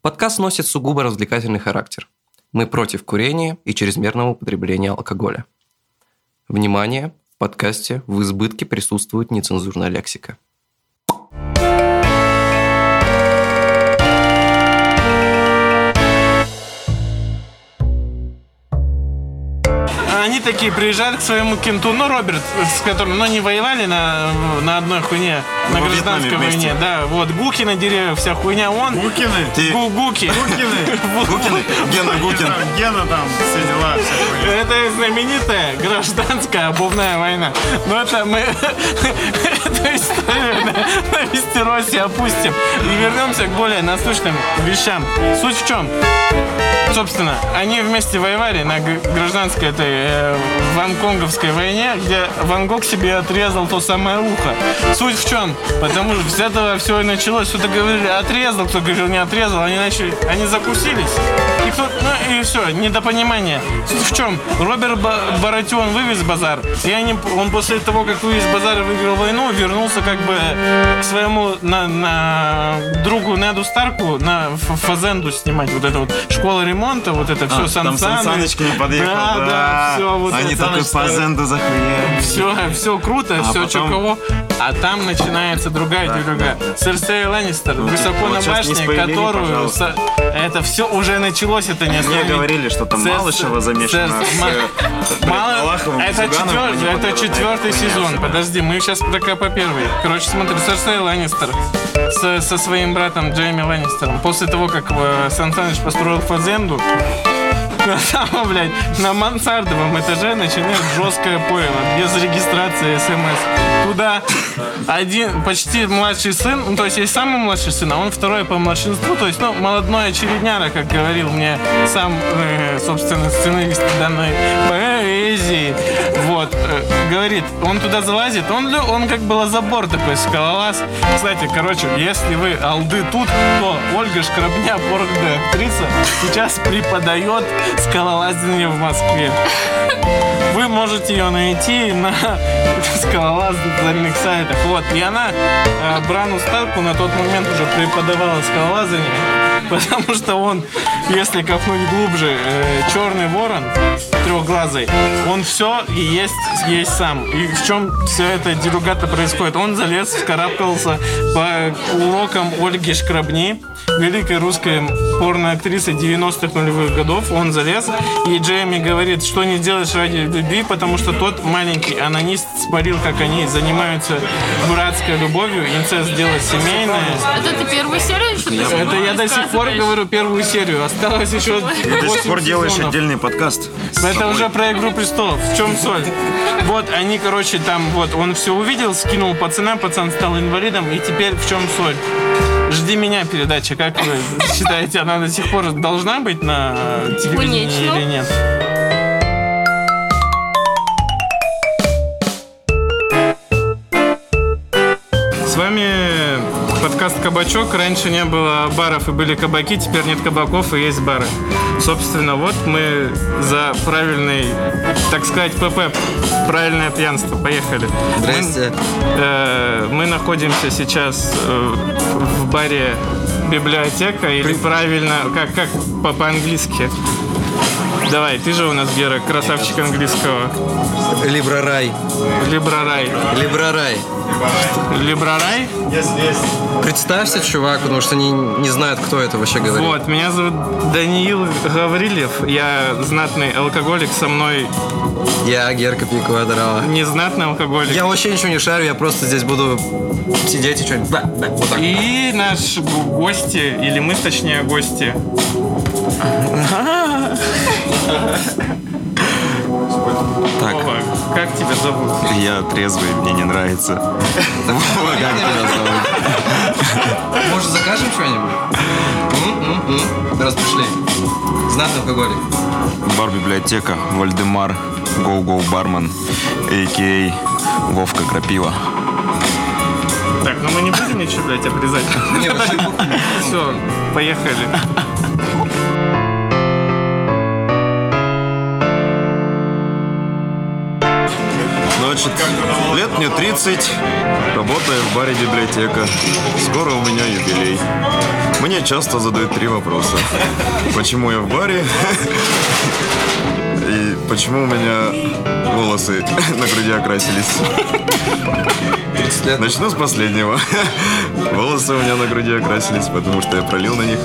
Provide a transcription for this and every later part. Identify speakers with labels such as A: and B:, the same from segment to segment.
A: Подкаст носит сугубо развлекательный характер. Мы против курения и чрезмерного употребления алкоголя. Внимание! В подкасте в избытке присутствует нецензурная лексика.
B: Они такие приезжают к своему кенту, ну, Роберт, с которым, ну, не воевали на, на одной хуйне, на
C: Во
B: гражданской войне,
C: вместе.
B: да, вот, гуки на деревьях, вся хуйня, он...
C: Гукины? Ты-
B: Гу- гуки.
C: Гукины? Гукины? Гена Гукин.
D: Гена там, все дела.
B: Это знаменитая гражданская обувная война. Но это мы эту историю на, Вестеросе опустим. И вернемся к более насущным вещам. Суть в чем? Собственно, они вместе воевали на гражданской этой э, войне, где Ван Гог себе отрезал то самое ухо. Суть в чем? Потому что с этого все и началось. Кто-то говорили, отрезал, кто говорил, не отрезал. Они начали, они закусились. И кто, ну и все, недопонимание. Суть в чем? Роберт Ба- Баратион вывез базар. И они, он после того, как вывез базар и выиграл войну, вернулся как бы к своему на, на другу Неду Старку на Фазенду снимать. Вот это вот школа ремонта, вот это все,
C: А, Там Сан Саныч к ним подъехал,
B: Да, да, все, вот
C: Они
B: это.
C: такой по зенду захуяли.
B: Все, все круто, все
C: потом-
B: чё кого. А там начинается другая дерюга. Серсея Ланнистер, высоко
C: вот
B: на башне,
C: спойлери,
B: которую... со- Это все уже началось, это не
C: Мне говорили, что там
B: Церс-
C: Малышева замешана
B: Церс-
C: с,
B: Ма-
C: э,
B: Мало- это,
C: Зюгановым,
B: четвер-
C: они
B: это четвертый сезон. Подожди, мы сейчас пока по первой. Короче, смотри, Серсей Ланнистер с- со своим братом Джейми Ланнистером. После того, как э, Сан Саныч построил фазенду, на самом, блядь, на мансардовом этаже начинает жесткое пойло, без регистрации смс. Туда один, почти младший сын, ну, то есть есть самый младший сын, а он второй по младшинству, то есть, ну, молодной очередняра, как говорил мне сам, э, собственно, сценарист данной поэзии. Вот, говорит, он туда залазит, он, он как бы лазобор такой, скалолаз. Кстати, короче, если вы алды тут, то Ольга Шкрабня, породная актриса, сейчас преподает скалолазание в Москве. Вы можете ее найти на скалолазных сайтах. Вот. И она э, Брану Старку на тот момент уже преподавала скалолазание, потому что он, если копнуть глубже, э, черный ворон трехглазый, он все и есть, есть сам. И в чем все это делюгата происходит? Он залез, вскарабкался по урокам Ольги Шкрабни, великой русской порноактрисы 90-х нулевых годов. Он залез, и Джейми говорит, что не делаешь ради любви, потому что тот маленький анонист спорил, как они занимаются братской любовью, инцест дело семейное.
E: Это ты первую серию еще
B: Это я до сих пор говорю первую серию. Осталось еще
C: До сих
B: 8
C: пор делаешь
B: сезонов.
C: отдельный подкаст.
B: Это уже про Игру престолов. В чем соль? Вот они, короче, там, вот, он все увидел, скинул пацана, пацан стал инвалидом, и теперь в чем соль? Жди меня передача. Как вы считаете, она до сих пор должна быть на телевидении
E: Конечно.
B: или нет? Подкаст «Кабачок». Раньше не было баров и были кабаки, теперь нет кабаков и есть бары. Собственно, вот мы за правильный, так сказать, ПП, правильное пьянство. Поехали.
A: Здрасте.
B: Мы, э, мы находимся сейчас э, в баре библиотека или правильно, как, как по- по-английски? Давай, ты же у нас, Гера, красавчик английского.
A: Либрарай.
B: Либрарай.
A: Либрарай.
B: Либрарай?
A: Представься, чувак, потому что они не знают, кто это вообще говорит.
B: Вот, меня зовут Даниил Гаврилев. Я знатный алкоголик, со мной
A: Я Герка Пикуадрала.
B: незнатный алкоголик.
A: Я вообще ничего не шарю, я просто здесь буду сидеть и что-нибудь... Вот так.
B: И наш г- гости, или мы, точнее, гости.
C: Так,
B: Вова, как тебя зовут?
C: я трезвый, мне не нравится.
A: Как тебя зовут? Может, закажем что-нибудь? М-м-м. Раз пришли. Знатный алкоголик.
C: Бар-библиотека, Вальдемар, Go-Go бармен, а.к.а. Вовка Крапива.
B: Так, ну мы не будем ничего, блядь, обрезать. Все, поехали.
C: Значит, лет мне 30, работаю в баре библиотека. Скоро у меня юбилей. Мне часто задают три вопроса. Почему я в баре? И почему у меня волосы на груди окрасились?
A: 30 лет.
C: Начну с последнего. Волосы у меня на груди окрасились, потому что я пролил на них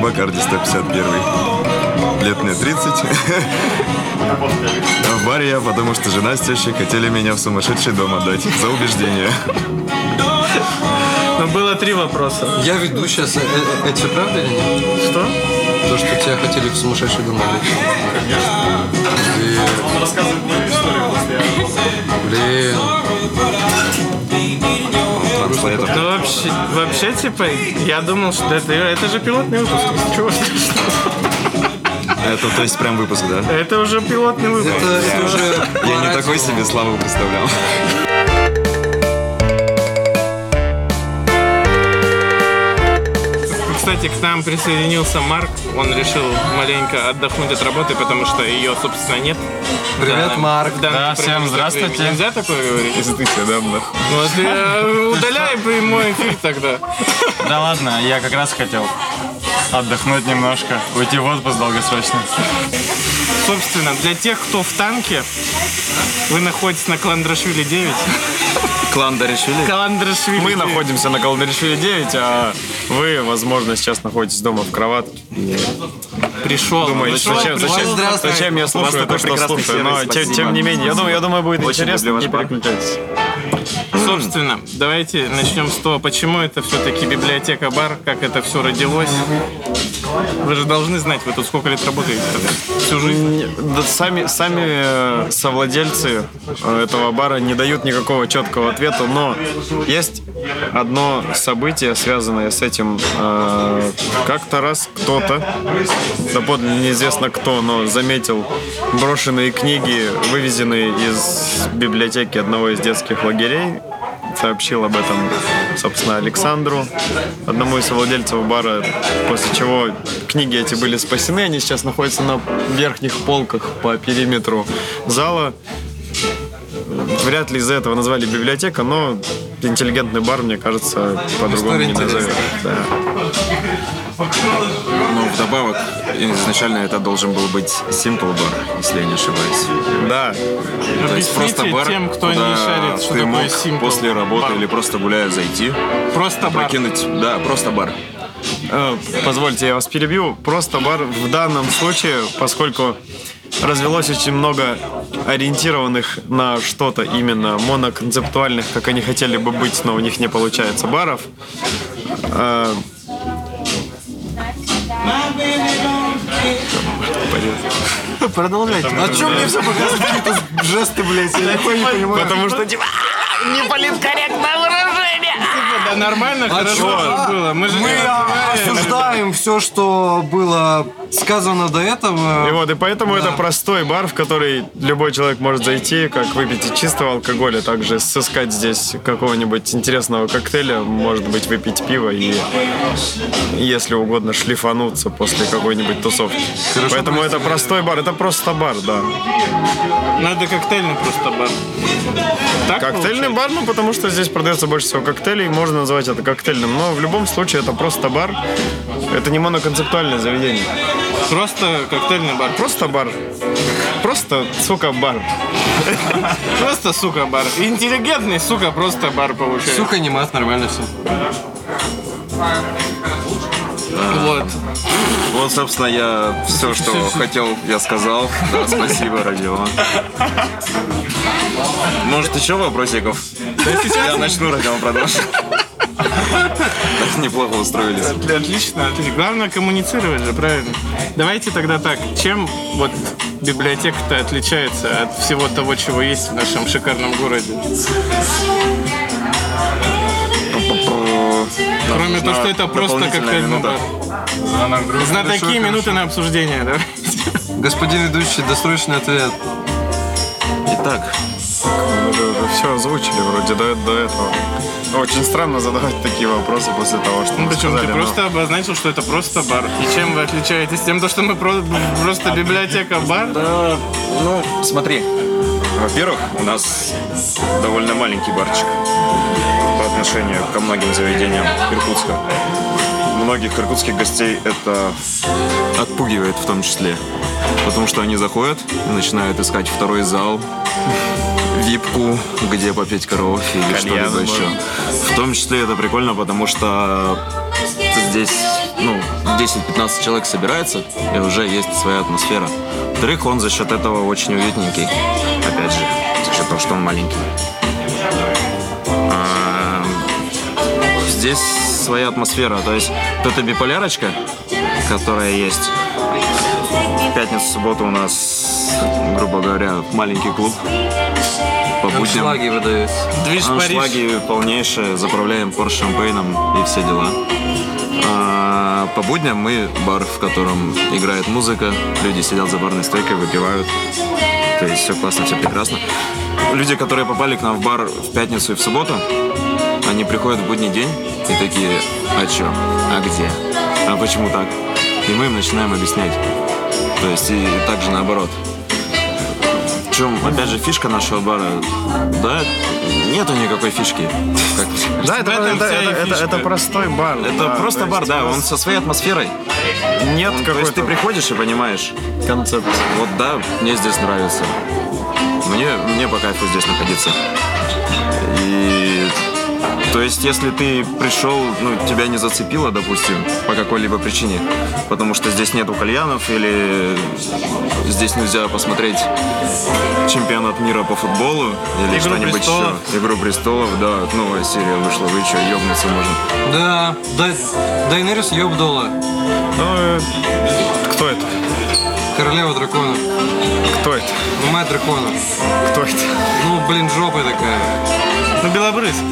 C: Бакарди 151. Лет мне 30. А в баре я, потому что жена с тещей хотели меня в сумасшедший дом отдать за убеждение.
B: Но было три вопроса.
A: Я веду сейчас. Это все правда или нет?
B: Что?
A: То, что тебя хотели в сумасшедший дом отдать? Конечно.
D: Он рассказывает мою историю после
A: Блин.
B: Ну вообще, вообще, типа, я думал, что это, это же пилотный выпуск. Чего?
C: Это то есть прям выпуск, да?
B: Это уже пилотный выпуск.
A: Это, это уже...
C: Я не такой себе славу представлял.
B: Кстати, к нам присоединился Марк. Он решил маленько отдохнуть от работы, потому что ее, собственно, нет.
A: Привет,
B: Да,
A: Марк.
B: данный
D: Да, всем здравствуйте.
B: времени. Нельзя такое говорить?
C: Если ты себя давно.
B: Вот, удаляй прямой эфир тогда.
D: Да ладно, я как раз хотел отдохнуть немножко, уйти в отпуск долгосрочно.
B: Собственно, для тех, кто в танке, вы находитесь на Кландрашвили 9.
C: Клан решили?
B: Кландрашвили
D: Мы
B: 9.
D: находимся на Калдеришвили 9, а вы, возможно, сейчас находитесь дома в кроватке.
B: Пришел.
D: Думаете,
B: пришел,
D: зачем,
B: пришел.
D: зачем, зачем я слушаю то, что слушаю? Но тем, тем не менее, я думаю, я думаю, будет
C: Очень
D: интересно, не переключайтесь.
B: Собственно, давайте начнем с того, почему это все-таки библиотека-бар, как это все родилось. Вы же должны знать, вы тут сколько лет работаете? Всю жизнь.
D: Да, сами, сами э, совладельцы э, этого бара не дают никакого четкого ответа, но есть одно событие, связанное с этим. Э, Как-то раз кто-то, доподлинно неизвестно кто, но заметил брошенные книги, вывезенные из библиотеки одного из детских лагерей, сообщил об этом, собственно, Александру, одному из совладельцев бара, после чего книги эти были спасены, они сейчас находятся на верхних полках по периметру зала. Вряд ли из-за этого назвали библиотека, но интеллигентный бар, мне кажется, по-другому не назовешь. Да.
C: Ну, вдобавок, изначально это должен был быть Simple бар, если я не ошибаюсь.
D: Да,
C: То есть просто бар,
B: тем, кто не шарит, что
C: ты
B: такое
C: мог после работы
B: бар.
C: или просто гуляя зайти,
B: Просто бар.
C: прокинуть, да, просто бар.
D: Э, Позвольте, я вас перебью. Просто бар в данном случае, поскольку развелось очень много ориентированных на что-то именно моноконцептуальных, как они хотели бы быть, но у них не получается, баров. э,
B: Продолжайте.
A: А чё мне все показывают какие-то жесты, блядь? Я не понимаю.
D: Потому что типа
B: Нормально, хорошо
A: чё?
B: же было. Мы же
A: Мы осуждаем все, что было сказано до
D: И
A: этого.
D: вот, и поэтому это простой бар, в который любой человек может зайти, как выпить и чистого алкоголя, также сыскать здесь какого-нибудь интересного коктейля, может быть, выпить пиво и, если угодно, шлифануться после какой-нибудь тусовки. поэтому это простой бар, это просто бар, да.
B: Ну это коктейльный просто бар. Так
D: Коктейльный
B: получается?
D: бар, ну потому что здесь продается больше всего коктейлей, можно назвать это коктейльным, но в любом случае это просто бар, это не моноконцептуальное заведение.
B: Просто коктейльный бар.
D: Просто бар. Просто, сука, бар.
B: Просто, сука, бар. Интеллигентный, сука, просто бар получается.
A: Сука, не мат, нормально все.
B: Вот.
C: Вот, собственно, я все, что хотел, я сказал. Да, спасибо, Родион. Может, еще вопросиков? Я начну, Родион, продолжи. Так неплохо устроились.
B: Отлично, отлично. Главное коммуницировать же, правильно? Давайте тогда так. Чем вот библиотека-то отличается от всего того, чего есть в нашем шикарном городе? Кроме того, что это просто коктейльный
C: минута.
B: Знатоки минуты на обсуждение, да?
A: Господин ведущий, досрочный ответ.
C: Итак,
D: Мы все озвучили вроде до, до этого. Очень странно задавать такие вопросы после того, что
B: Ну
D: мы
B: почему? Ты
D: сказали, но-
B: просто обозначил, что это просто бар. И чем вы отличаетесь? Тем, то, что мы про- просто библиотека-бар?
C: ну, смотри. Во-первых, у нас довольно маленький барчик по отношению ко многим заведениям Иркутска. Многих иркутских гостей это отпугивает в том числе. Потому что они заходят и начинают искать второй зал, випку, где попить коровки или что-либо еще. В том числе это прикольно, потому что здесь ну, 10-15 человек собирается, и уже есть своя атмосфера. Во-вторых, он за счет этого очень уютненький. Опять же, за счет того, что он маленький. А, Здесь своя атмосфера. То есть вот эта биполярочка, которая есть. Пятницу, субботу у нас, грубо говоря, маленький клуб. По будням.
A: Шлаги выдаются.
B: Движ Париж.
C: Аншлаги полнейшие, заправляем порш шампейном и все дела. А по будням мы бар, в котором играет музыка, люди сидят за барной стойкой, выпивают. То есть все классно, все прекрасно. Люди, которые попали к нам в бар в пятницу и в субботу, они приходят в будний день и такие, а чё? А где? А почему так? И мы им начинаем объяснять. То есть и также наоборот. В чем, опять же, фишка нашего бара? Да, нету никакой фишки.
D: Да, это, это, это- это- простой бар.
C: это просто
D: то
C: бар, да, он со своей атмосферой.
D: Нет
C: То есть ты
D: какой-то
C: приходишь и понимаешь,
D: концепции.
C: вот да, мне здесь нравится. Мне, мне по кайфу здесь находиться. И то есть, если ты пришел, ну, тебя не зацепило, допустим, по какой-либо причине, потому что здесь нету кальянов или здесь нельзя посмотреть чемпионат мира по футболу или
B: «Игру
C: что-нибудь
B: престолов».
C: еще. Игру престолов, да, новая серия вышла, вы что, ёбнуться можно.
A: Да, Дай- Дайнерис ёбдола.
D: Ну, э, кто это?
A: Королева драконов.
D: Кто это?
A: Ну, мать драконов.
D: Кто это?
A: Ну, блин, жопа такая.
B: Ну, белобрызка.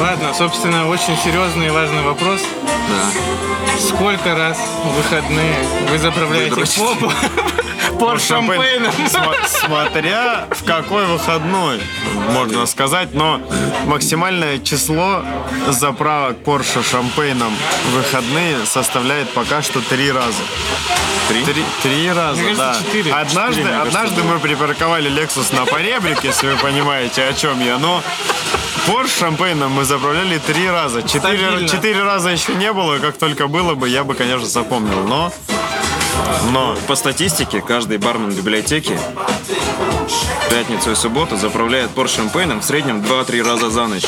B: Ладно, собственно, очень серьезный и важный вопрос.
C: Да.
B: Сколько раз в выходные вы заправляете попу по шампейном?
D: Смотря в какой выходной, можно сказать, но максимальное число заправок Porsche шампейном в выходные составляет пока что три раза.
C: Три?
D: Три, три раза,
B: Мне кажется,
D: да.
B: четыре.
D: Однажды,
B: Четыре, мне кажется,
D: однажды мы припарковали Lexus на поребрик, если вы понимаете, о чем я, но Porsche шампейном мы заправляли три раза. Четыре, четыре раза еще не было, как только было бы, я бы, конечно, запомнил, но... Но
C: По статистике, каждый бармен в библиотеке в пятницу и субботу заправляет порш шампейном в среднем 2-3 раза за ночь.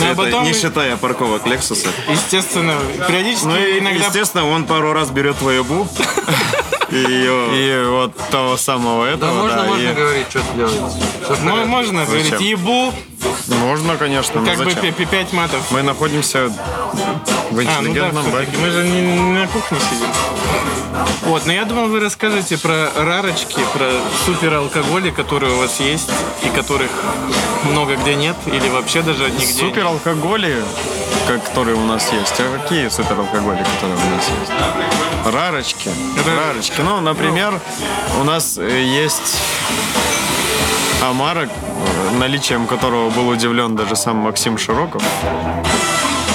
B: Ну, а
C: Это
B: потом,
C: не считая парковок Лексуса.
B: естественно, периодически
C: Ну и,
B: иногда...
C: естественно, он пару раз берет твою бу и
D: вот того самого
A: Да,
D: этого,
A: можно,
D: да,
A: можно
D: и-
A: говорить, что порядке.
B: Можно говорить ебу,
D: Можно, конечно, но
B: как бы
D: зачем?
B: пи- пять матов.
D: Мы находимся в
B: А, ну да,
D: интеллигентном баре.
B: Мы же не на кухне сидим. Вот, но я думал, вы расскажете про рарочки, про супералкоголи, которые у вас есть и которых много где нет или вообще даже нигде.
D: Супералкоголи, которые у нас есть. А какие супералкоголи, которые у нас есть? Рарочки. Рарочки. Ну, например, у нас э, есть Амара, наличием которого был удивлен даже сам Максим Широков.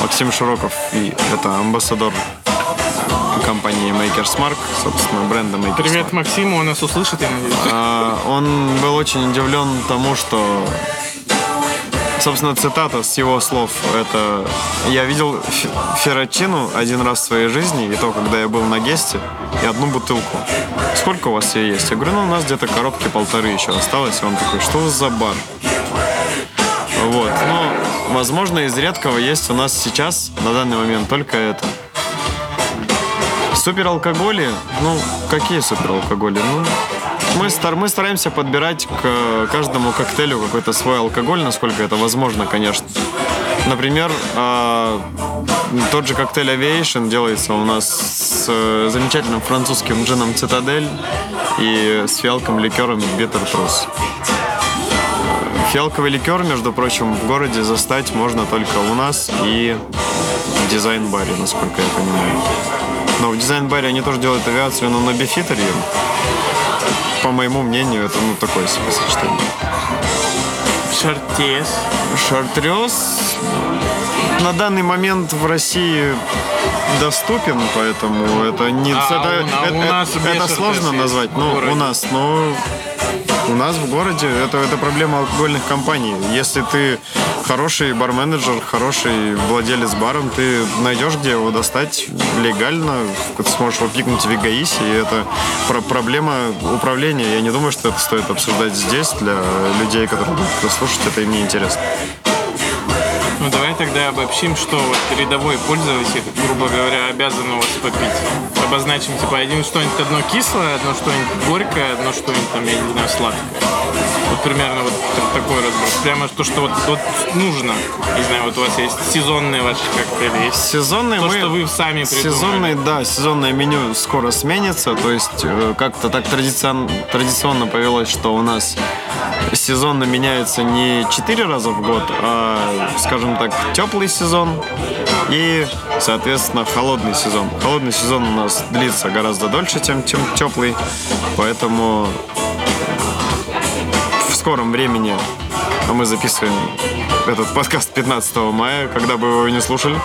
D: Максим Широков, и это амбассадор компании Makers Mark, собственно, бренда Makers
B: Привет
D: Mark.
B: Максиму, он нас услышит, я надеюсь.
D: А, Он был очень удивлен тому, что Собственно, цитата с его слов. Это «Я видел фе- феррачину один раз в своей жизни, и то, когда я был на гесте, и одну бутылку. Сколько у вас ее есть? Я говорю, ну, у нас где-то коробки полторы еще осталось. И он такой, что за бар? Вот. Но, возможно, из редкого есть у нас сейчас, на данный момент, только это. Супералкоголи, ну, какие супералкоголи? Ну, мы, стар, мы стараемся подбирать к каждому коктейлю какой-то свой алкоголь, насколько это возможно, конечно. Например, а, тот же коктейль Aviation делается у нас с э, замечательным французским джином Цитадель и с фиалком ликером Bitter Truth. Фиалковый ликер, между прочим, в городе застать можно только у нас и в дизайн-баре, насколько я понимаю. Но в дизайн-баре они тоже делают авиацию, но на бифитере. По моему мнению, это ну такое себе сочетание.
B: Шартес.
D: Шартрез на данный момент в России доступен, поэтому это не
B: А,
D: это,
B: у-
D: это-
B: у
D: это- это сложно назвать. Ну, у нас, но у нас в городе это, это проблема алкогольных компаний. Если ты хороший барменеджер, хороший владелец баром, ты найдешь, где его достать легально, ты сможешь его пикнуть в эгоисе, и это про проблема управления. Я не думаю, что это стоит обсуждать здесь для людей, которые будут слушать это, им не интересно.
B: Ну давай тогда обобщим, что вот рядовой пользователь, грубо говоря, обязан у вас попить. Обозначим типа один что-нибудь одно кислое, одно что-нибудь горькое, одно что-нибудь там, я не знаю, сладкое. Вот примерно вот так- такой разброс. Прямо то, что вот, вот нужно. Не знаю, вот у вас есть сезонные ваши коктейли, есть
D: Сезонный
B: то,
D: мы...
B: что вы сами придумали.
D: Сезонный, да, сезонное меню скоро сменится. То есть э, как-то так традицион- традиционно повелось, что у нас сезонно меняется не 4 раза в год, а, скажем так, теплый сезон и, соответственно, холодный сезон. Холодный сезон у нас длится гораздо дольше, чем, чем теплый, поэтому в скором времени, а мы записываем этот подкаст 15 мая, когда бы вы его не слушали,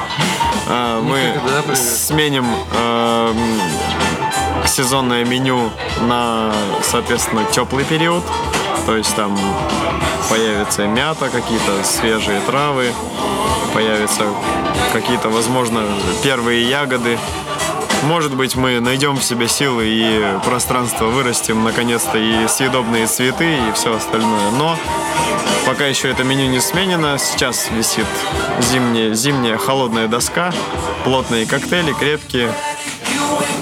D: а, мы
A: Никогда,
D: сменим эм, сезонное меню на, соответственно, теплый период. То есть там появится мята, какие-то свежие травы, появятся какие-то, возможно, первые ягоды. Может быть, мы найдем в себе силы и пространство, вырастим наконец-то и съедобные цветы и все остальное. Но пока еще это меню не сменено, сейчас висит зимняя, зимняя холодная доска, плотные коктейли, крепкие.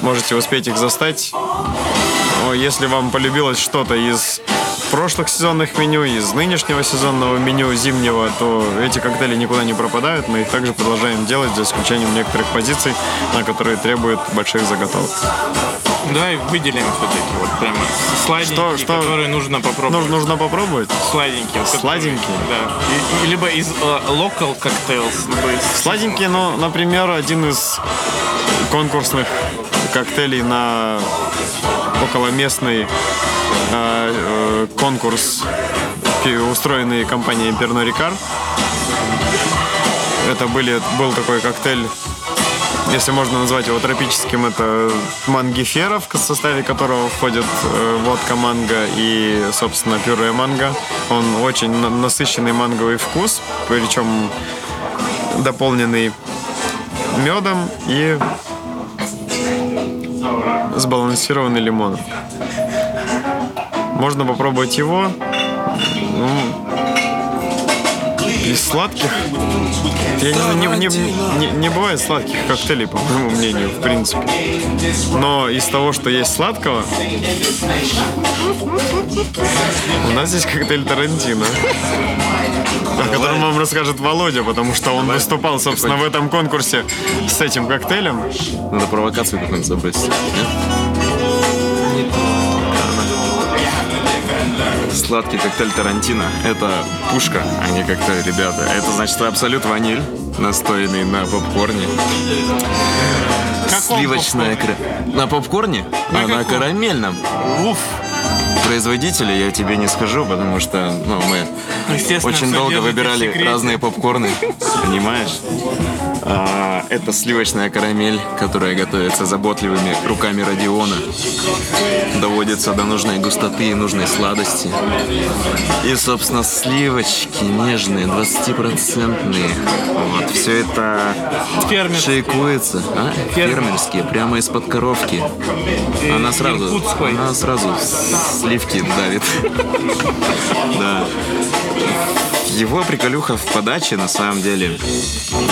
D: Можете успеть их застать. Если вам полюбилось что-то из прошлых сезонных меню, из нынешнего сезонного меню зимнего, то эти коктейли никуда не пропадают. Мы их также продолжаем делать, за исключением некоторых позиций, на которые требуют больших заготовок.
B: Давай выделим все-таки вот прямо сладенькие,
D: Что- что?
B: которые нужно попробовать.
D: Ну, нужно попробовать.
B: Сладенькие. вот которые-
D: Сладенькие?
B: Да. И- и либо из э, local cocktails, либо из...
D: Сладенькие, ну, например, один из конкурсных коктейлей на околоместный э, э, конкурс, пи- устроенный компанией Перно Рикар. Это были, был такой коктейль, если можно назвать его тропическим, это мангиферов, в составе которого входит э, водка манго и, собственно, пюре манго. Он очень на- насыщенный манговый вкус, причем дополненный медом и сбалансированный лимон. Можно попробовать его. Ну, из сладких. Я не, не, не, не, не бывает сладких коктейлей, по моему мнению, в принципе. Но из того, что есть сладкого, у нас есть коктейль Тарантино. О котором вам расскажет Володя, потому что он выступал, собственно, в этом конкурсе с этим коктейлем.
C: Надо провокацию какую-нибудь забросить. Сладкий коктейль Тарантино – это пушка, а не коктейль, ребята. Это значит абсолют ваниль, настоянный на попкорне.
B: Каком
C: Сливочная кра... На попкорне?
B: На
C: а на карамельном.
B: Уф.
C: Производителя я тебе не скажу, потому что ну, мы
B: Естественно,
C: очень долго выбирали разные попкорны. Понимаешь? А, это сливочная карамель, которая готовится заботливыми руками Родиона. Доводится до нужной густоты и нужной сладости. И, собственно, сливочки нежные, 20-процентные. Вот, все это
B: Фермерский.
C: шейкуется. А? Фермерские, прямо из-под коровки. Она сразу, она сразу сливки давит. Да. Его приколюха в подаче, на самом деле.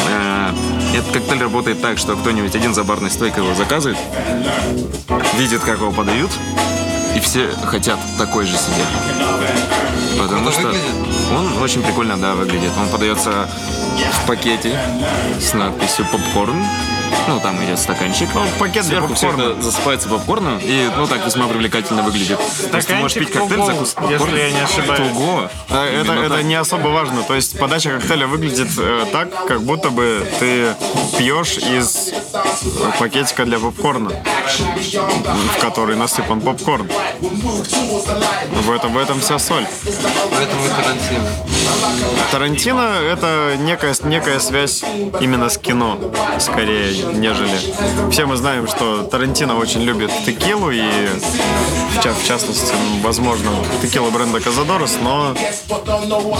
C: Э, Этот коктейль работает так, что кто-нибудь один за барной стойкой его заказывает, видит, как его подают, и все хотят такой же себе. Потому что он очень прикольно, да, выглядит. Он подается в пакете с надписью попкорн. Ну, там идет стаканчик.
D: Ну, пакет для
C: Сверху все
D: попкорна.
C: это засыпается попкорном. И, ну, так весьма привлекательно выглядит. То есть ты можешь пить коктейль,
B: Тугоу,
C: закус
B: если я не ошибаюсь.
C: Туго.
D: А Это, это не особо важно. То есть подача коктейля выглядит э, так, как будто бы ты пьешь из пакетика для попкорна, в который насыпан попкорн. В этом, в этом вся соль.
A: Поэтому и Тарантино.
D: Тарантино — это некая, некая связь именно с кино, скорее, нежели... Все мы знаем, что Тарантино очень любит текилу и, в, ча- в частности, возможно, текила бренда Казадорос, но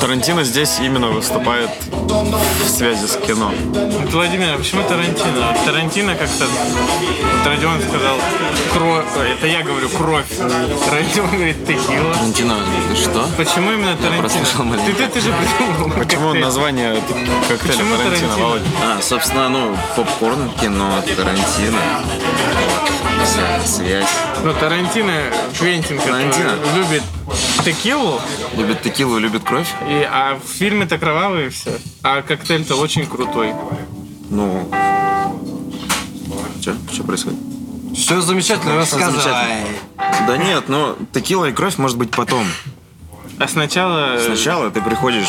D: Тарантино здесь именно выступает в связи с кино.
B: Владимир, а почему Тарантино? Тарантино как-то... Родион сказал кровь. Это я говорю кровь. Родион говорит текила.
A: Тарантино, что?
B: Почему именно
A: прослушал
B: Тарантино? Ты, ты, ты же придумал.
D: Почему
B: коктейль.
D: название коктейля
B: Почему
D: Тарантино,
B: Тарантино?
D: Володя?
F: А, собственно, ну, попкорн, кино, Тарантино. Вся связь.
B: Ну, Тарантино, Квентин,
F: Тарантино.
B: любит текилу,
F: Любит текилу, любит кровь.
B: и, а в фильме-то кровавые все. А коктейль-то очень крутой.
F: Ну, что? Что происходит?
A: Все замечательно рассказывай.
F: Да нет, ну, текила и кровь может быть потом.
B: А сначала
F: Сначала ты приходишь,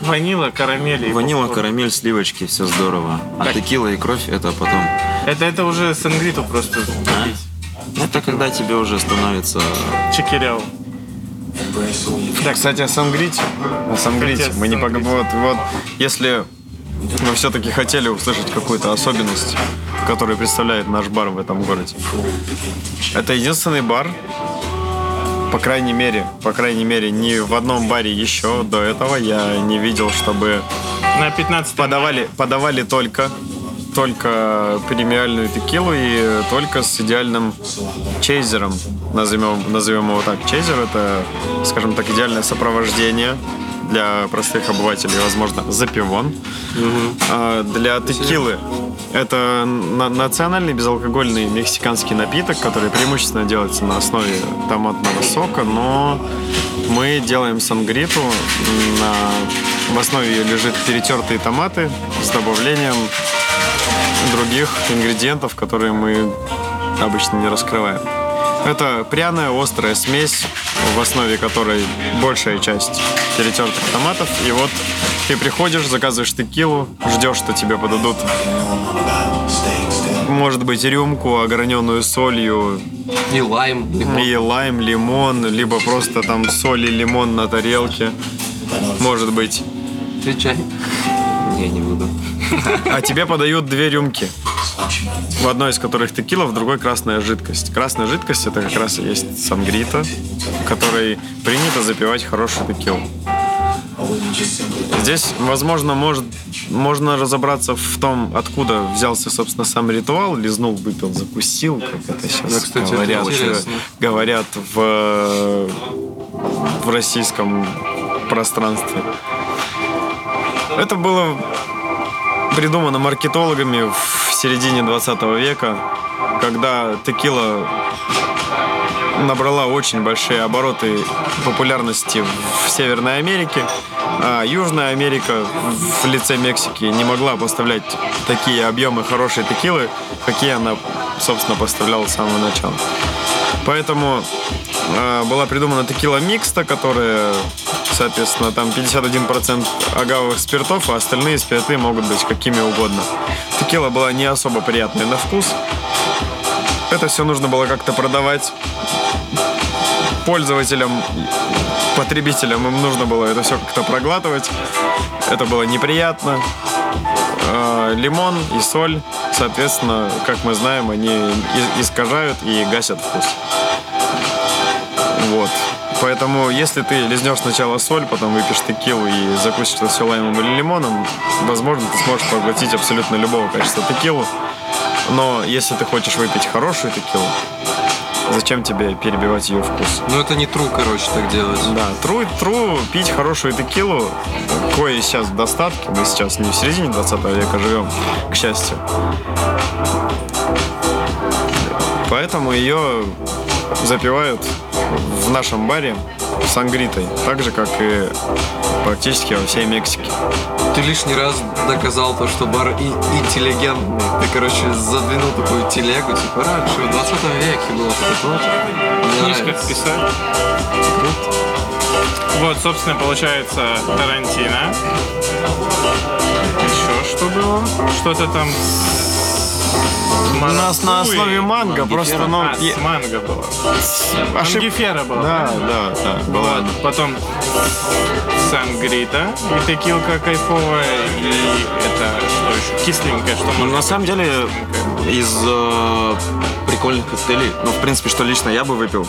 B: ванила, карамель. и
F: ванила,
B: попкорн.
F: карамель, сливочки, все здорово. А
B: Так.
F: текила и кровь это потом.
B: Это, это уже сангриту просто пить.
F: Это когда тебе уже становится...
B: Чекиряу.
D: Так, кстати, о Сангрите. О Сангрите. Мы не пог-
B: Сангрите.
D: вот, вот, если вы все-таки хотели услышать какую-то особенность, которую представляет наш бар в этом городе. Это единственный бар, по крайней мере, по крайней мере, ни в одном баре еще до этого я не видел, чтобы
B: На 15
D: подавали, подавали только только премиальную текилу и только с идеальным чейзером. Назовем, назовем его так. Чейзер — это, скажем так, идеальное сопровождение для простых обывателей, возможно, запивон. А для текилы это на- национальный безалкогольный мексиканский напиток, который преимущественно делается на основе томатного сока, но мы делаем сангриту. На... В основе ее лежит перетертые томаты с добавлением других ингредиентов, которые мы обычно не раскрываем. Это пряная острая смесь, в основе которой большая часть перетертых томатов. И вот ты приходишь, заказываешь текилу, ждешь, что тебе подадут может быть, рюмку, ограненную солью,
A: И лайм, лимон.
D: и лайм, лимон, либо просто там соль и лимон на тарелке. Может быть.
A: Отвечай.
F: Я не буду.
D: А тебе подают две рюмки. В одной из которых текила, в другой красная жидкость. Красная жидкость это как раз и есть сангрита, которой принято запивать хорошую текилу. Здесь, возможно, может, можно разобраться в том, откуда взялся, собственно, сам ритуал. Лизнул, выпил, закусил, как это сейчас
A: Да, кстати, это
D: говорят,
A: интересно.
D: говорят в, в российском пространстве. Это было придумано маркетологами в середине 20 века, когда текила набрала очень большие обороты популярности в Северной Америке, а Южная Америка в лице Мексики не могла поставлять такие объемы хорошей текилы, какие она, собственно, поставляла с самого начала. Поэтому э, была придумана текила микста, которая, соответственно, там 51% агавовых спиртов, а остальные спирты могут быть какими угодно. Текила была не особо приятная на вкус. Это все нужно было как-то продавать пользователям, потребителям. Им нужно было это все как-то проглатывать. Это было неприятно. Э, Лимон и соль, соответственно, как мы знаем, они искажают и гасят вкус. Вот. Поэтому, если ты лизнешь сначала соль, потом выпьешь текилу и закусишь это все лаймом или лимоном, возможно, ты сможешь поглотить абсолютно любого качества текилу. Но если ты хочешь выпить хорошую текилу, зачем тебе перебивать ее вкус?
A: Ну это не тру, короче, так делать.
D: Да, тру, тру, пить хорошую текилу, кое сейчас в достатке, мы сейчас не в середине 20 века живем, к счастью. Поэтому ее запивают в нашем баре сангритой, так же, как и практически во всей Мексике.
A: Ты лишний раз доказал то, что бар и, интеллигентный. Ты, короче, задвинул такую телегу, типа, раньше, в 20 веке было Мне
B: книжках
A: нравится.
B: писать. Вот, собственно, получается Тарантино. Еще что было? Что-то там с
D: У нас на основе манго, просто, ну,
B: А, с манго было.
D: ошиб-
B: Ангифера была.
D: Да, да, да, была.
B: Вот. Потом сангрита и текилка кайфовая, и это что еще? Кисленькое, что
C: Ну,
B: можно...
C: на самом деле, из э, прикольных коктейлей, ну, в принципе, что лично я бы выпил,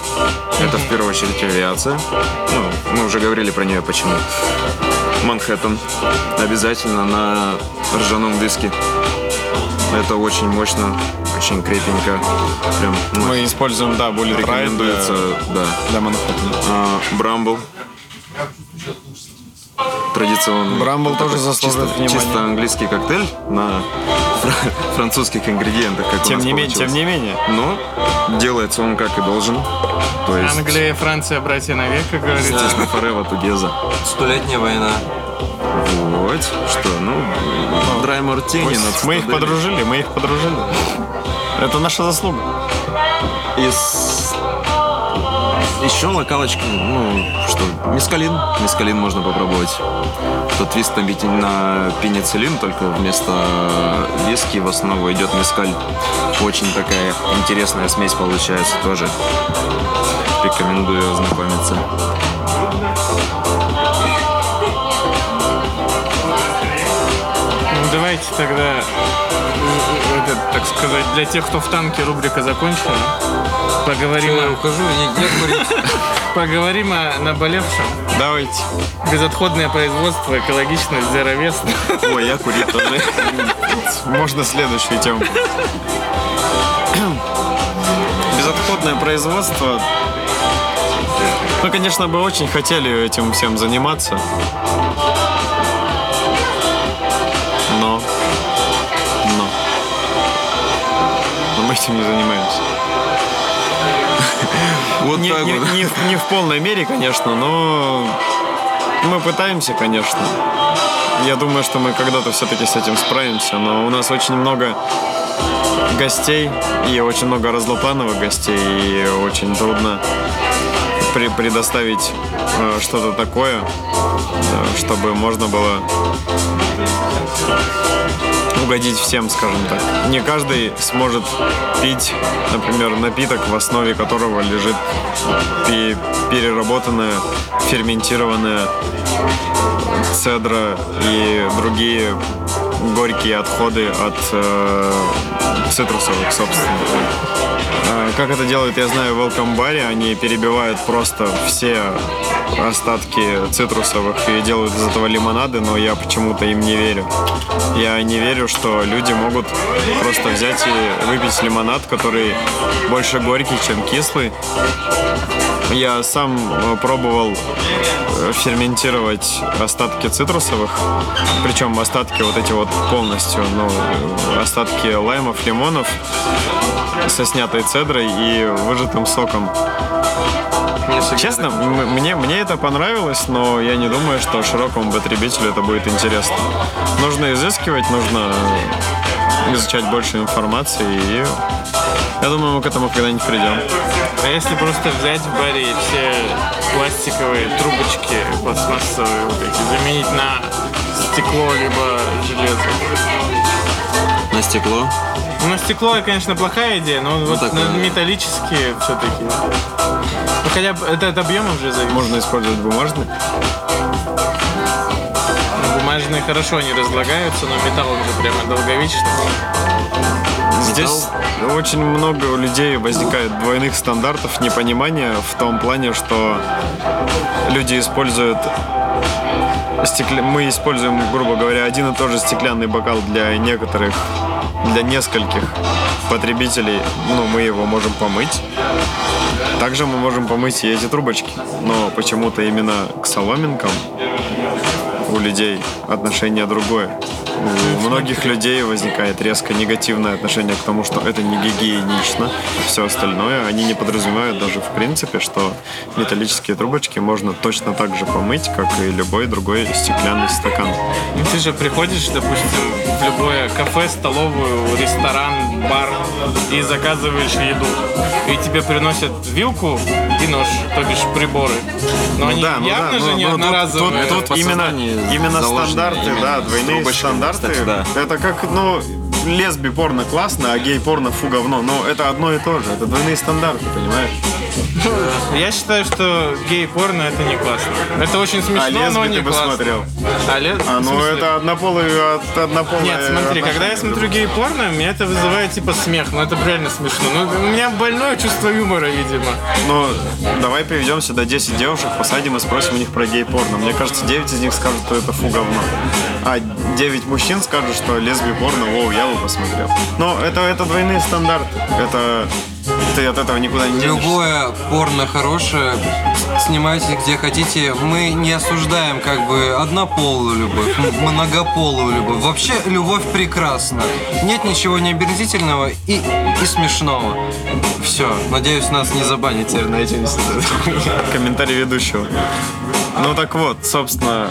C: это в первую очередь авиация. Ну, мы уже говорили про нее, почему. Манхэттен. Обязательно на ржаном виске. Это очень мощно, очень крепенько. Прям ну,
D: Мы используем, да, Bullet Ride
C: рекомендуется,
D: для,
C: да.
D: для Манхэттена.
C: А, Брамбл. Традиционный.
D: Брамбл
C: Вот
D: тоже заслуживает
C: чисто,
D: внимания.
C: Чисто английский коктейль на фра- французских ингредиентах, как у
D: Тем
C: нас
D: не, менее, тем не менее.
C: Но делается он как и должен. То есть,
B: Англия и Франция, братья навек, как говорится.
C: естественно, forever together.
A: Столетняя война.
C: Вот. Что, ну, драй мартини.
D: Мы их подружили, мы их подружили. Это наша заслуга.
C: Из... Еще локалочка, ну, что, мискалин. Мискалин можно попробовать. Тот твист на, на пенициллин, только вместо виски в основу идет мискаль. Очень такая интересная смесь получается тоже. Рекомендую ознакомиться.
B: Давайте тогда, э, это, так сказать, для тех, кто в танке, рубрика закончена. Поговорим,
A: Я
B: о,
A: ухожу, и нет курить.
B: поговорим о наболевшем.
D: Давайте.
B: Безотходное производство, экологичность, waste.
C: Ой, я курить тоже.
D: Можно следующую тему. Безотходное производство. Мы, конечно, бы очень хотели этим всем заниматься. Этим не занимаемся.
C: Вот
D: Не,
C: так
D: не-
C: вот.
D: не в- не в полной мере, конечно, но мы пытаемся, конечно. Я думаю, что мы когда-то все-таки с этим справимся, но у нас очень много гостей и очень много разноплановых гостей, и очень трудно при- предоставить э, что-то такое, э, чтобы можно было угодить всем, скажем так. Не каждый сможет пить, например, напиток, в основе которого лежит пе- переработанная, ферментированная цедра и другие горькие отходы от э, цитрусовых, собственно. Э, Как это делают, я знаю, в Welcome Bar. Они перебивают просто все остатки цитрусовых и делают из этого лимонады, но я почему-то им не верю. Я не верю, что люди могут просто взять и выпить лимонад, который больше горький, чем кислый. Я сам э, пробовал э, ферментировать остатки цитрусовых, причем остатки вот эти вот полностью, ну, э, остатки лаймов, лимонов со снятой цедрой и выжатым соком. Честно, мне, мне это понравилось, но я не думаю, что широкому потребителю это будет интересно. Нужно изыскивать, нужно изучать больше информации, и я думаю, мы к этому когда-нибудь придем.
B: А если просто взять в баре все пластиковые трубочки пластмассовые вот эти, заменить на стекло либо железо?
C: На стекло.
B: Ну, на стекло, конечно, плохая идея, но вот
C: такое.
B: на металлические все-таки. Ну, хотя бы это от объемов же зависит.
D: Можно использовать бумажный.
B: Бумажные хорошо не разлагаются, но металл он же прямо долговечный.
D: Здесь очень много у людей возникает двойных стандартов, непонимания в том плане, что люди используют стекля... мы используем, грубо говоря, один и тот же стеклянный бокал для некоторых, для нескольких потребителей. Ну, мы его можем помыть. Также мы можем помыть и эти трубочки. Но почему-то именно к соломинкам у людей отношение другое. У многих людей возникает резко негативное отношение к тому, что это не гигиенично. Все остальное они не подразумевают даже в принципе, что металлические трубочки можно точно так же помыть, как и любой другой стеклянный стакан.
B: Ты же приходишь, допустим, в любое кафе, столовую, ресторан, бар и заказываешь еду. И тебе приносят вилку и нож, то бишь приборы. Но они
D: да, ну
B: явно
D: да,
B: же
D: ну,
B: не
D: ну, тут-
B: одноразовые.
D: Тут, тут именно, именно стандарты,
C: именно
D: да, двойные стандарты.
C: кстати, да.
D: Это как, ну, лесби-порно классно, а гей-порно фу говно. Но это одно и то же. Это двойные стандарты, понимаешь?
B: Я считаю, что гей-порно это не классно. Это очень смешно,
D: А
B: но
D: лесби
B: не
D: ты бы
B: классно.
D: смотрел?
B: А, лес...
D: А, ну это однополые, от однополые
B: Нет, смотри, когда я смотрю гей-порно, меня это вызывает типа смех. Ну это реально смешно. Ну, у меня больное чувство юмора, видимо.
D: Ну, давай приведем сюда 10 девушек, посадим и спросим у них про гей-порно. Мне кажется, 9 из них скажут, что это фу говно. А 9 мужчин скажут, что лесби-порно, воу, я бы посмотрел. Но это, это двойные стандарты. Это... Ты от этого никуда не денешься.
A: Любое порно хорошее, снимайте где хотите. Мы не осуждаем как бы однополую любовь, многополую любовь. Вообще любовь прекрасна. Нет ничего необерзительного и, и смешного. Все, надеюсь, нас не забанят теперь на этим
D: комментарий ведущего. Ну так вот, собственно,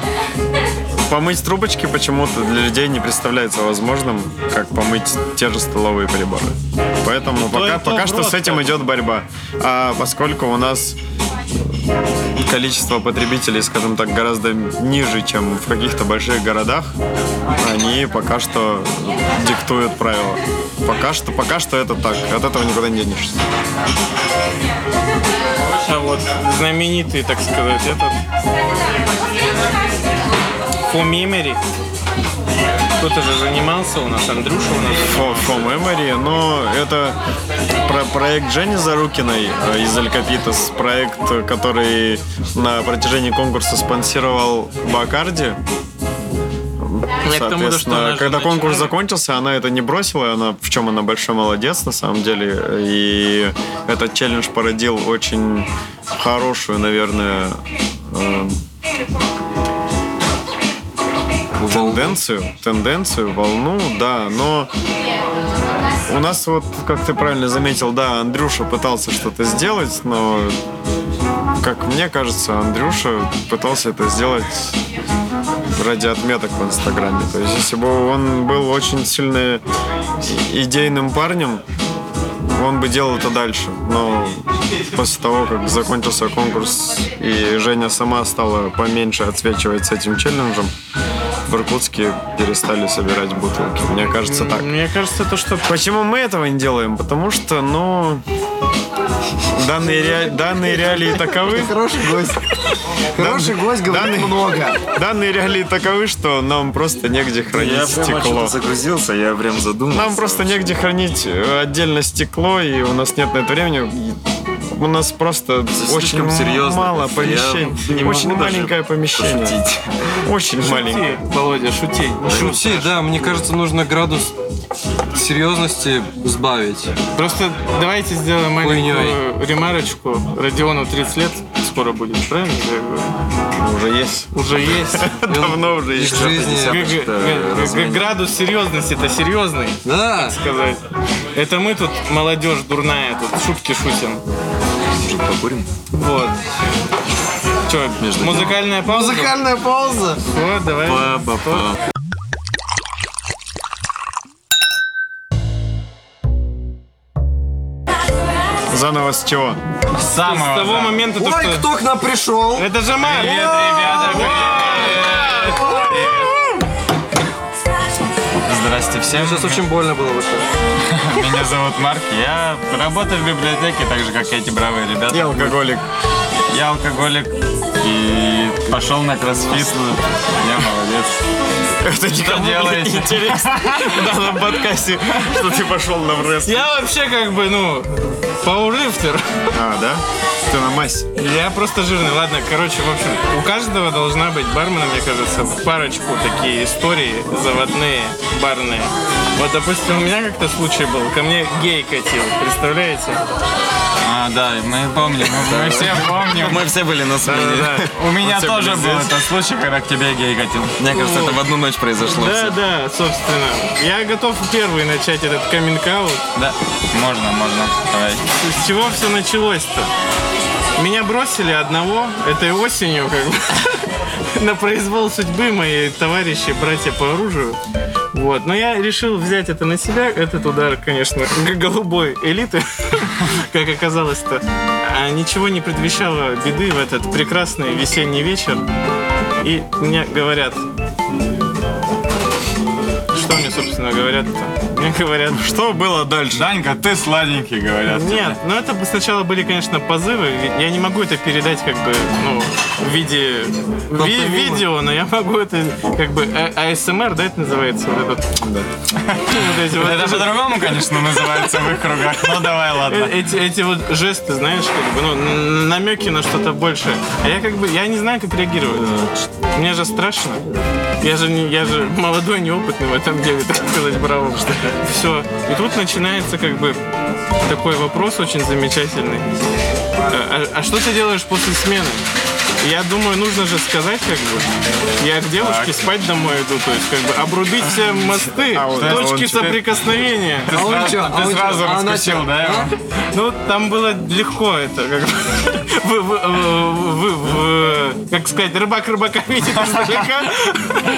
D: помыть трубочки почему-то для людей не представляется возможным, как помыть те же столовые приборы. Поэтому пока,
B: и то
D: пока что с этим идет борьба. А поскольку у нас количество потребителей, скажем так, гораздо ниже, чем в каких-то больших городах, они пока что диктуют правила. Пока что, пока что это так. От этого никуда не денешься.
B: А вот знаменитый, так сказать, этот... For Memory. Кто-то же занимался у нас, Андрюша у нас.
D: For Memory, но это про проект Жени Зарукиной э, из Алькапитас, проект, который на протяжении конкурса спонсировал Бакарди.
B: Я к тому,
D: когда конкурс
B: начала-
D: закончился, она это не бросила, она в чем она большой молодец на самом деле. И этот челлендж породил очень хорошую, наверное, э, тенденцию, тенденцию, волну, да, но у нас вот, как ты правильно заметил, да, Андрюша пытался что-то сделать, но, как мне кажется, Андрюша пытался это сделать ради отметок в Инстаграме. То есть, если бы он был очень сильно идейным парнем, он бы делал это дальше. Но после того, как закончился конкурс, и Женя сама стала поменьше отсвечивать с этим челленджем, в Иркутске перестали собирать бутылки. Мне кажется так.
B: Мне кажется, то, что
D: Почему мы этого не делаем? Потому что, ну, данные, ре- данные реалии таковы.
A: Хороший гость. Хороший гость
D: говорит
A: много.
D: Данные реалии таковы, что нам просто негде хранить
C: Я
D: стекло.
C: что-то загрузился, я прям задумался.
D: Нам просто негде хранить э, отдельно стекло, и у нас нет на это времени. У нас просто очень
C: слишком серьезно.
D: мало помещений.
C: не
D: Очень маленькое помещение.
C: пошутить.
D: Очень маленькое.
B: шути, Володя, шути.
A: Шути, да, мне кажется, нужно градус серьезности сбавить.
B: Просто давайте сделаем маленькую ремарочку. Родиону 30 лет скоро будет, правильно? я говорю?
D: Уже есть.
B: Уже есть.
D: Давно уже есть.
A: жизни.
B: Градус серьезности-то серьезный,
A: Да,
B: сказать. Это мы тут, молодежь дурная, тут шутки шутим.
C: Покурим?
B: Вот. Че,
C: Между
B: музыкальная пауза?
A: музыкальная пауза.
B: Вот, давай.
C: Па-па-па.
D: Заново с чего?
B: С того момента, то,
A: Ой,
B: что...
A: кто к нам пришел?
B: Это же Марк. Привет, ребята.
G: Здрасте всем.
A: Сейчас очень больно было так.
G: Меня зовут Марк. Я работаю в библиотеке, так же, как эти бравые ребята.
D: Я алкоголик.
G: Я алкоголик и пошел на кроссфит. Я молодец.
D: Это никому
G: делаете?
D: не интересно в данном подкасте, что ты пошел на врест.
B: Я вообще как бы, ну, пауэрлифтер.
D: А, да? Ты на массе.
B: Я просто жирный. Ладно, короче, в общем, у каждого должна быть бармена, мне кажется, парочку такие истории заводные, барные. Вот, допустим, у меня как-то случай был. Ко мне гей катил, представляете?
G: А, да, мы помним. Мы, мы все помним.
C: Мы все были на смене.
G: У меня
D: все
G: тоже был этот случай, когда к тебе гей катил.
C: Мне кажется, это в одну ночь произошло.
B: Да,
C: всё.
B: да, собственно. Я готов первый начать этот каминг-аут.
G: Да, можно, можно. Давай.
B: С чего все началось-то? Меня бросили одного этой осенью, как бы, на произвол судьбы мои товарищи, братья по оружию. Вот. Но я решил взять это на себя, этот удар, конечно, голубой элиты, как оказалось-то. А ничего не предвещало беды в этот прекрасный весенний вечер. И мне говорят, что мне, собственно, говорят-то? Мне говорят,
D: Что было дальше?
G: Данька, ты сладенький, говорят.
B: Нет, ну это сначала были, конечно, позывы. Я не могу это передать как бы, ну, в виде ви- видео, но я могу это как бы а- АСМР, да, это называется? Вот этот. Вот эти вот
G: Это по-другому, конечно, называется в их кругах. Ну давай, ладно.
B: Э- Эти, эти вот жесты, знаешь, как бы, ну, н- намеки на что-то большее. А я как бы, я не знаю, как реагировать. Мне же страшно. Я же, не, я же молодой, неопытный в этом деле, так сказать, браво. Все. И тут начинается как бы такой вопрос очень замечательный. А, а- а что ты делаешь после смены? Я думаю, нужно же сказать, как бы, я к девушке спать домой иду, то есть, как бы, обрубить все мосты,
D: А вот- а
B: точки
D: теперь-
B: соприкосновения.
A: А он
G: Сразу-?
A: А
G: Ты
A: он
G: сразу
A: А она
G: раскусил,
A: чё?
G: да? его?
B: Ну, там было легко это, как бы, вы- вы- вы- вы- как сказать, рыбак рыбака видит издалека,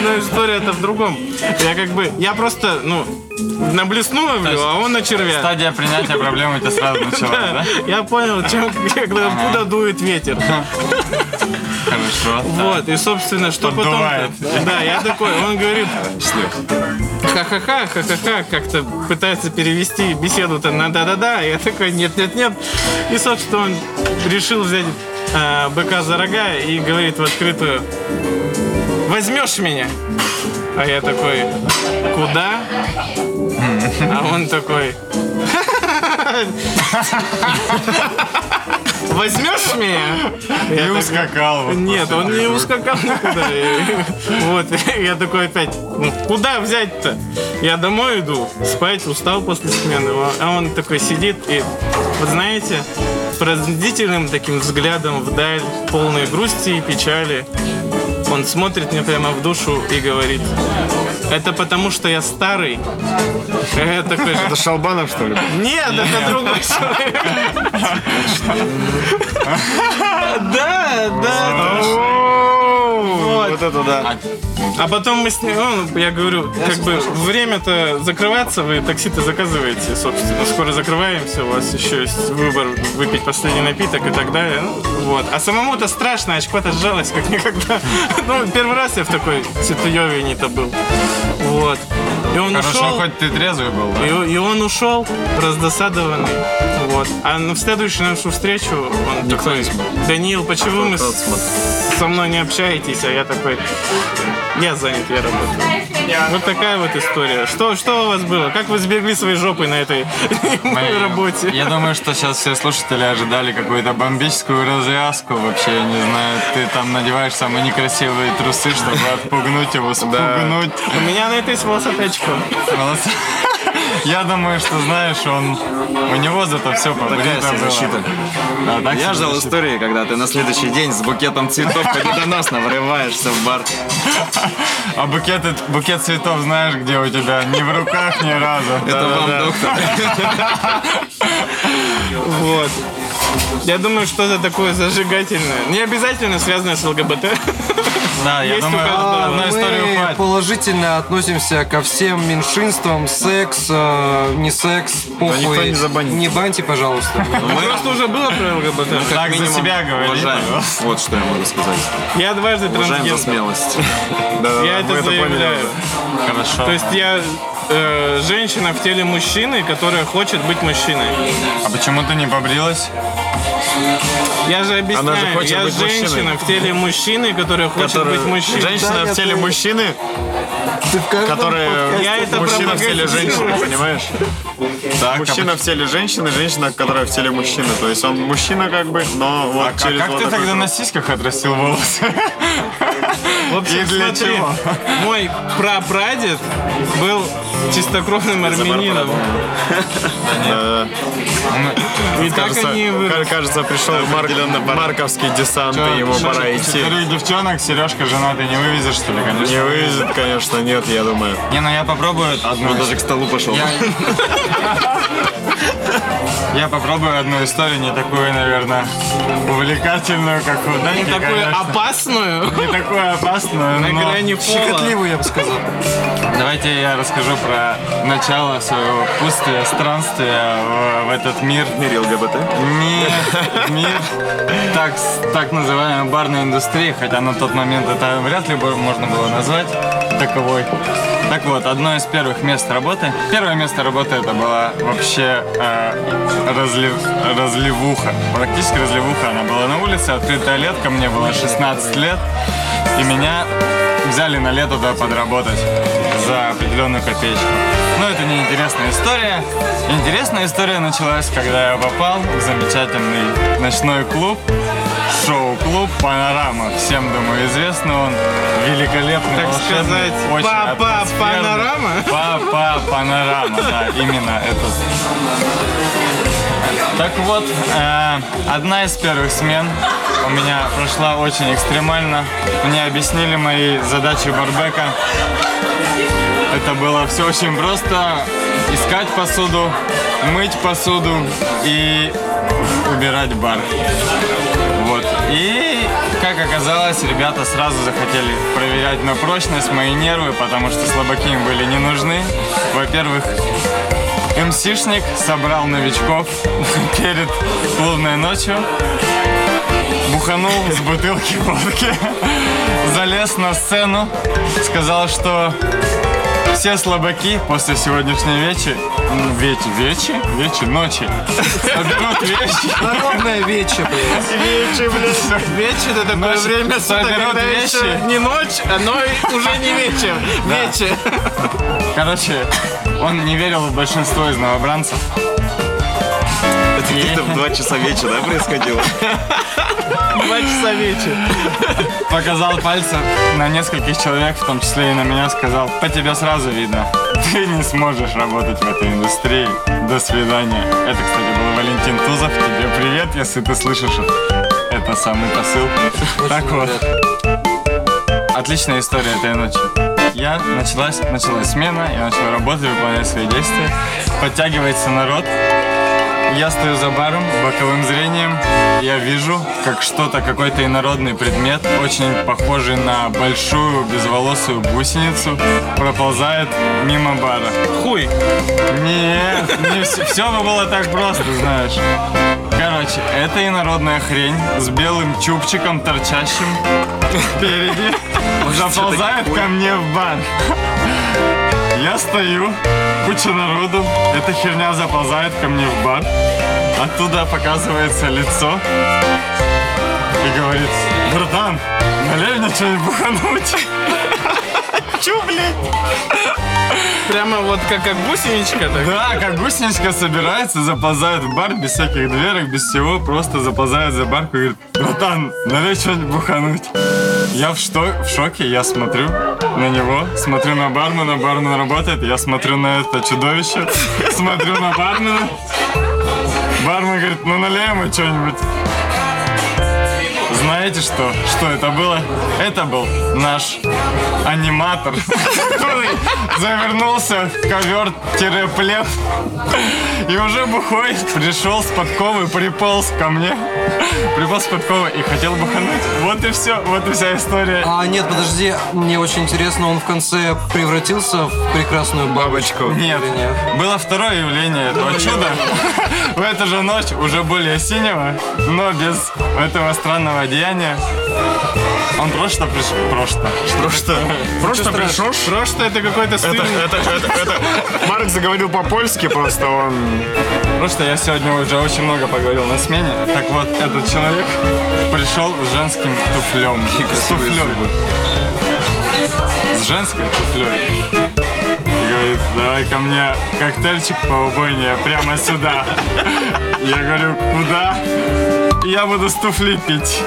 B: но история-то в другом. Я как бы, я просто, ну, на блесну ловлю, а он на червя.
G: Стадия принятия проблемы у тебя сразу началась, да?
B: Я понял, чем, когда, откуда дует ветер.
G: Хорошо.
B: Вот, и, собственно, что потом...
G: Поддувает.
B: Да, я такой, он говорит, ха-ха-ха, ха-ха-ха, как-то пытается перевести беседу-то на да-да-да, я такой, нет-нет-нет. И, собственно, он решил взять э, быка за рога и говорит в открытую, возьмешь меня? А я такой, куда? А он такой, возьмешь меня? Я
G: И
B: такой,
G: ускакал. вот
B: нет, он не ускакал никуда. Вот, я такой опять, ну, куда взять-то? Я домой иду, спать, устал после смены. А он такой сидит и, вот знаете, пронзительным таким взглядом вдаль, полной грусти и печали, он смотрит мне прямо в душу и говорит, это потому, что я старый. Я такой,
D: Это Шалбанов, что ли?
B: нет, это другой человек. Да, да. Вот.
D: Вот это да.
B: А потом мы с ним, ну, я говорю, как бы время-то закрываться, вы такси-то заказываете, собственно. Скоро закрываемся, у вас еще есть выбор выпить последний напиток и так далее. Ну, вот. А самому-то страшно, очко-то сжалось как никогда. Ну, первый раз я в такой ситуевине-то был. Вот. И он
G: Хорошо,
B: ушел.
G: хоть ты трезвый был. да?
B: И, и он ушел раздосадованный. Вот. А на- следующую нашу встречу он такой, Даниил, почему вы с- со мной не общаетесь? А я такой, я занят, я работаю. Вот такая вот история. Что, что у вас было? Как вы сбегли своей жопой на этой
G: Мы-
B: работе?
G: Я думаю, что сейчас все слушатели ожидали какую-то бомбическую развязку. Вообще, я не знаю, ты там надеваешь самые некрасивые трусы, чтобы отпугнуть его, спугнуть.
B: У меня на это есть волосаточка.
G: Молодцы. Я думаю, что знаешь, он у него зато все
F: Такая себе защита.
G: Да, так
F: Я
G: себе
F: ждал
G: защита.
F: истории, когда ты на следующий день с букетом цветов победоносно врываешься в бар.
G: А букет, букет цветов знаешь, где у тебя? Не в руках ни разу.
F: Это вам, доктор.
B: Вот. Я думаю, что-то такое зажигательное. Не обязательно связанное с ЛГБТ.
G: Да, я
B: Есть
G: думаю, одну историю
A: Мы
G: хватит.
A: положительно относимся ко всем меньшинствам, секс, э, не секс, похуй.
D: никто не забанит.
A: Не баньте, пожалуйста.
B: Просто уже было про ЛГБТ.
G: Так за себя говори.
F: Уважаем. Вот что я могу сказать.
B: Я дважды
F: Уважаем за
B: трансгендер.
F: смелость.
B: Я
D: мы
B: это
D: поняли
B: заявляю.
D: уже.
G: Хорошо.
B: То есть я э, женщина в теле мужчины, которая хочет быть мужчиной.
G: А почему ты не побрилась?
B: Я же объясняю,
D: Она же хочет
B: я
D: быть
B: женщина
D: мужчиной.
B: в теле мужчины, которая хочет быть мужчиной.
D: Женщина в теле мужчины, которая
B: Я это
D: мужчина в теле женщины, понимаешь?
G: Так,
D: Мужчина в теле женщины, женщина, которая в теле мужчины. То есть он мужчина как бы, но вот
G: а, а
D: через
G: как
D: вот
G: ты тогда на сиськах отрастил волосы?
B: В общем,
G: И для
B: смотри,
G: чего?
B: мой прапрадед был чистокровным армянином. И так
D: Кажется,
B: они
D: кажется, пришел Марк- марковский десант, и ему пора идти.
G: Девчонок, Сережка женатый не вывезешь, что ли, конечно?
D: Не вывезет, конечно, нет, я думаю.
G: Не, ну я попробую одну.
F: Он даже к столу пошел.
G: Я, Я попробую одну историю, не такую, наверное, увлекательную, как у Даньки,
B: Такую
G: конечно.
B: опасную.
G: Не такую опасную,
B: На
G: но...
B: грани пола.
A: Щекотливый, я бы сказал.
G: Давайте я расскажу про начало своего путствия, странствия в, в этот мир.
C: В мире ЛГБТ.
G: Нет, мир так, так называемой барной индустрии, хотя на тот момент это вряд ли бы можно было назвать таковой. Так вот, одно из первых мест работы. Первое место работы это была вообще э, разлив- разливуха. Практически разливуха. Она была на улице, открытая летка, мне было 16 лет. И меня взяли на лето туда подработать за определенную копеечку. Но это не интересная история. Интересная история началась, когда я попал в замечательный ночной клуб, шоу-клуб «Панорама». Всем, думаю, известно он. Великолепный,
B: Так
G: волшебный,
B: сказать,
G: очень
B: «Папа
G: атмосферный.
B: Панорама»?
G: Папа Панорама, да, именно этот. Так вот, э, одна из первых смен у меня прошла очень экстремально. Мне объяснили мои задачи барбека. Это было все очень просто. Искать посуду, мыть посуду и убирать бар. Вот. И, как оказалось, ребята сразу захотели проверять на прочность мои нервы, потому что слабаки им были не нужны. Во-первых, МСишник собрал новичков перед клубной ночью, буханул с бутылки водки, залез на сцену, сказал, что все слабаки после сегодняшней вечи, м, вечи, вечи, вечи, ночи, соберут вещи
A: Народное вече, блядь.
B: Вече, блядь. Вече это такое
G: Ночь.
B: время суток, когда
G: вещи.
B: не ночь, а но уже не вечер. Вечер.
G: Короче, он не верил в большинство из новобранцев.
C: Это где-то в 2 часа вечера, да, происходило?
B: Два часа вечер.
G: Показал пальцем на нескольких человек, в том числе и на меня, сказал, по тебе сразу видно, ты не сможешь работать в этой индустрии. До свидания. Это, кстати, был Валентин Тузов. Тебе привет, если ты слышишь это самый посыл. Так вот. Отличная история этой ночи. Я началась, началась смена, я начал работать, выполнять свои действия. Подтягивается народ. Я стою за баром, боковым зрением. Я вижу, как что-то, какой-то инородный предмет, очень похожий на большую безволосую гусеницу, проползает мимо бара.
B: Хуй.
G: Нет, не все, все бы было так просто, знаешь. Короче, это инородная хрень с белым чубчиком, торчащим впереди, заползает ко мне в бар. Я стою, куча народу, эта херня заползает ко мне в бар, оттуда показывается лицо и говорит, братан, налей мне что-нибудь бухануть. Чё, блядь?
B: Прямо вот как, как гусеничка так.
G: Да, как гусеничка собирается, заползает в бар без всяких дверок, без всего, просто заползает за барку и говорит, братан, налей что-нибудь бухануть. Я в, что, в шоке, я смотрю на него, смотрю на бармена, бармен работает, я смотрю на это чудовище, смотрю на бармена. Бармен говорит, ну налей ему что-нибудь. Знаете что? Что это было? Это был наш аниматор, который завернулся в ковер-плед и уже бухой пришел с подковы, приполз ко мне, приполз с подковы и хотел бухануть. Вот и все, вот и вся история.
A: А, нет, подожди, мне очень интересно, он в конце превратился в прекрасную бабочку?
G: Нет,
A: нет?
G: было второе явление этого чуда. В эту же ночь, уже более синего, но без этого странного одеяния. Он просто пришел. Просто.
D: Просто, просто пришел.
B: Просто это какой-то
D: Это,
B: стыдный.
D: это, это, это, Марк заговорил по-польски, просто он...
G: Просто я сегодня уже очень много поговорил на смене. Так вот, этот человек пришел с женским туфлем. С туфлей. С женской туфлей. Говорит, давай ко мне коктейльчик поубойнее прямо сюда. Я говорю, куда? Я буду с туфли пить.